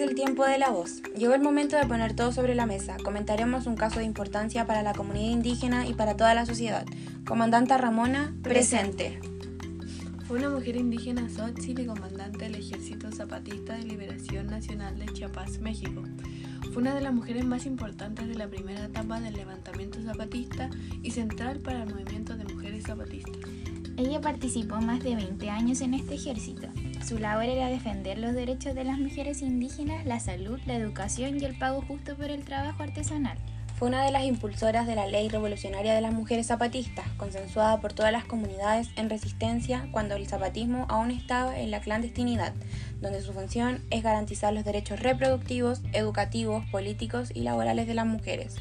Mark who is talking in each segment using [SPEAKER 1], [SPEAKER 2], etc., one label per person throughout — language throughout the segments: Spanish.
[SPEAKER 1] El tiempo de la voz. Llegó el momento de poner todo sobre la mesa. Comentaremos un caso de importancia para la comunidad indígena y para toda la sociedad. Comandante Ramona, presente.
[SPEAKER 2] Fue una mujer indígena Xochitl y comandante del Ejército Zapatista de Liberación Nacional de Chiapas, México. Fue una de las mujeres más importantes de la primera etapa del levantamiento zapatista y central para el movimiento de mujeres zapatistas.
[SPEAKER 3] Ella participó más de 20 años en este ejército. Su labor era defender los derechos de las mujeres indígenas, la salud, la educación y el pago justo por el trabajo artesanal.
[SPEAKER 1] Fue una de las impulsoras de la Ley Revolucionaria de las Mujeres Zapatistas, consensuada por todas las comunidades en resistencia cuando el zapatismo aún estaba en la clandestinidad, donde su función es garantizar los derechos reproductivos, educativos, políticos y laborales de las mujeres.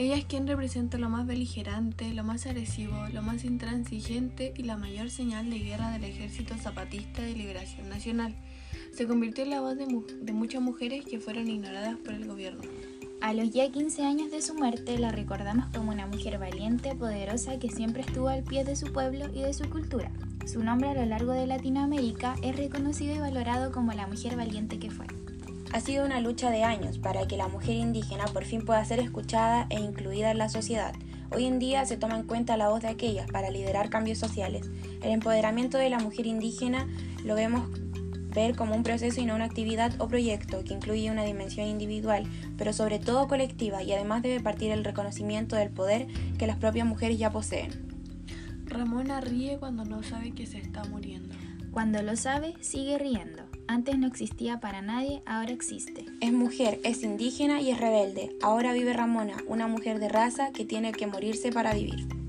[SPEAKER 2] Ella es quien representa lo más beligerante, lo más agresivo, lo más intransigente y la mayor señal de guerra del Ejército Zapatista de Liberación Nacional. Se convirtió en la voz de, muchas mujeres que fueron ignoradas por el gobierno.
[SPEAKER 3] A los ya 15 años de su muerte la recordamos como una mujer valiente, poderosa, que siempre estuvo al pie de su pueblo y de su cultura. Su nombre a lo largo de Latinoamérica es reconocido y valorado como la mujer valiente que fue.
[SPEAKER 1] Ha sido una lucha de años para que la mujer indígena por fin pueda ser escuchada e incluida en la sociedad. Hoy en día se toma en cuenta la voz de aquellas para liderar cambios sociales. El empoderamiento de la mujer indígena lo vemos ver como un proceso y no una actividad o proyecto que incluye una dimensión individual, pero sobre todo colectiva y además debe partir el reconocimiento del poder que las propias mujeres ya poseen.
[SPEAKER 2] Ramona ríe cuando no sabe que se está muriendo.
[SPEAKER 3] Cuando lo sabe, sigue riendo. Antes no existía para nadie, ahora existe.
[SPEAKER 1] Es mujer, es indígena y es rebelde. Ahora vive Ramona, una mujer de raza que tiene que morirse para vivir.